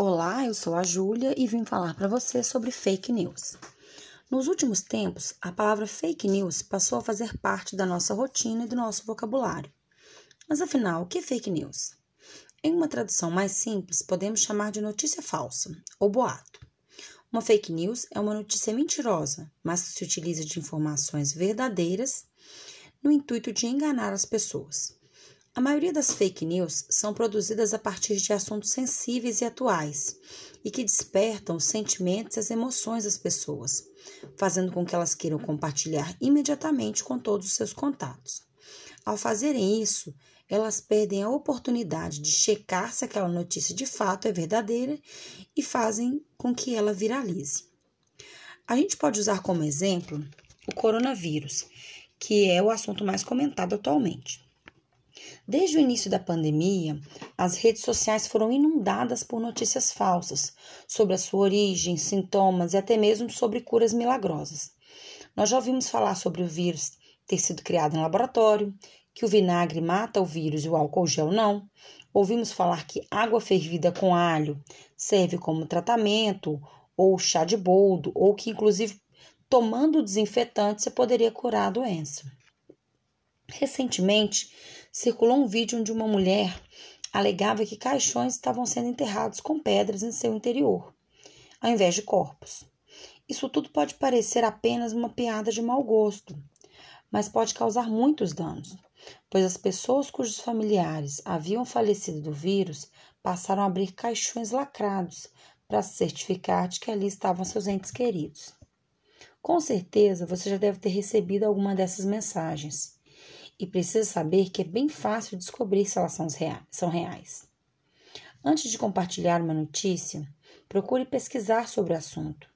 Olá, eu sou a Júlia e vim falar para você sobre fake news. Nos últimos tempos, a palavra fake news passou a fazer parte da nossa rotina e do nosso vocabulário. Mas afinal, o que é fake news? Em uma tradução mais simples, podemos chamar de notícia falsa ou boato. Uma fake news é uma notícia mentirosa, mas que se utiliza de informações verdadeiras no intuito de enganar as pessoas. A maioria das fake news são produzidas a partir de assuntos sensíveis e atuais e que despertam os sentimentos e as emoções das pessoas, fazendo com que elas queiram compartilhar imediatamente com todos os seus contatos. Ao fazerem isso, elas perdem a oportunidade de checar se aquela notícia de fato é verdadeira e fazem com que ela viralize. A gente pode usar como exemplo o coronavírus, que é o assunto mais comentado atualmente. Desde o início da pandemia, as redes sociais foram inundadas por notícias falsas sobre a sua origem, sintomas e até mesmo sobre curas milagrosas. Nós já ouvimos falar sobre o vírus ter sido criado em laboratório, que o vinagre mata o vírus e o álcool gel não. Ouvimos falar que água fervida com alho serve como tratamento, ou chá de boldo, ou que inclusive tomando desinfetante você poderia curar a doença. Recentemente, circulou um vídeo onde uma mulher alegava que caixões estavam sendo enterrados com pedras em seu interior, ao invés de corpos. Isso tudo pode parecer apenas uma piada de mau gosto, mas pode causar muitos danos, pois as pessoas cujos familiares haviam falecido do vírus passaram a abrir caixões lacrados para se certificar de que ali estavam seus entes queridos. Com certeza você já deve ter recebido alguma dessas mensagens e precisa saber que é bem fácil descobrir se elas são reais. Antes de compartilhar uma notícia, procure pesquisar sobre o assunto.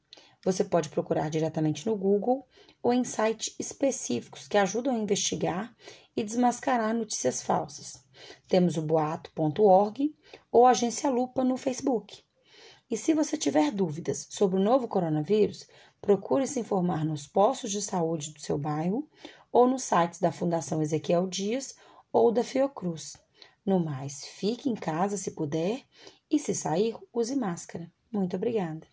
Você pode procurar diretamente no Google ou em sites específicos que ajudam a investigar e desmascarar notícias falsas. Temos o boato.org ou a Agência Lupa no Facebook. E se você tiver dúvidas sobre o novo coronavírus, procure se informar nos postos de saúde do seu bairro ou nos sites da Fundação Ezequiel Dias ou da Fiocruz. No mais, fique em casa se puder e se sair, use máscara. Muito obrigada.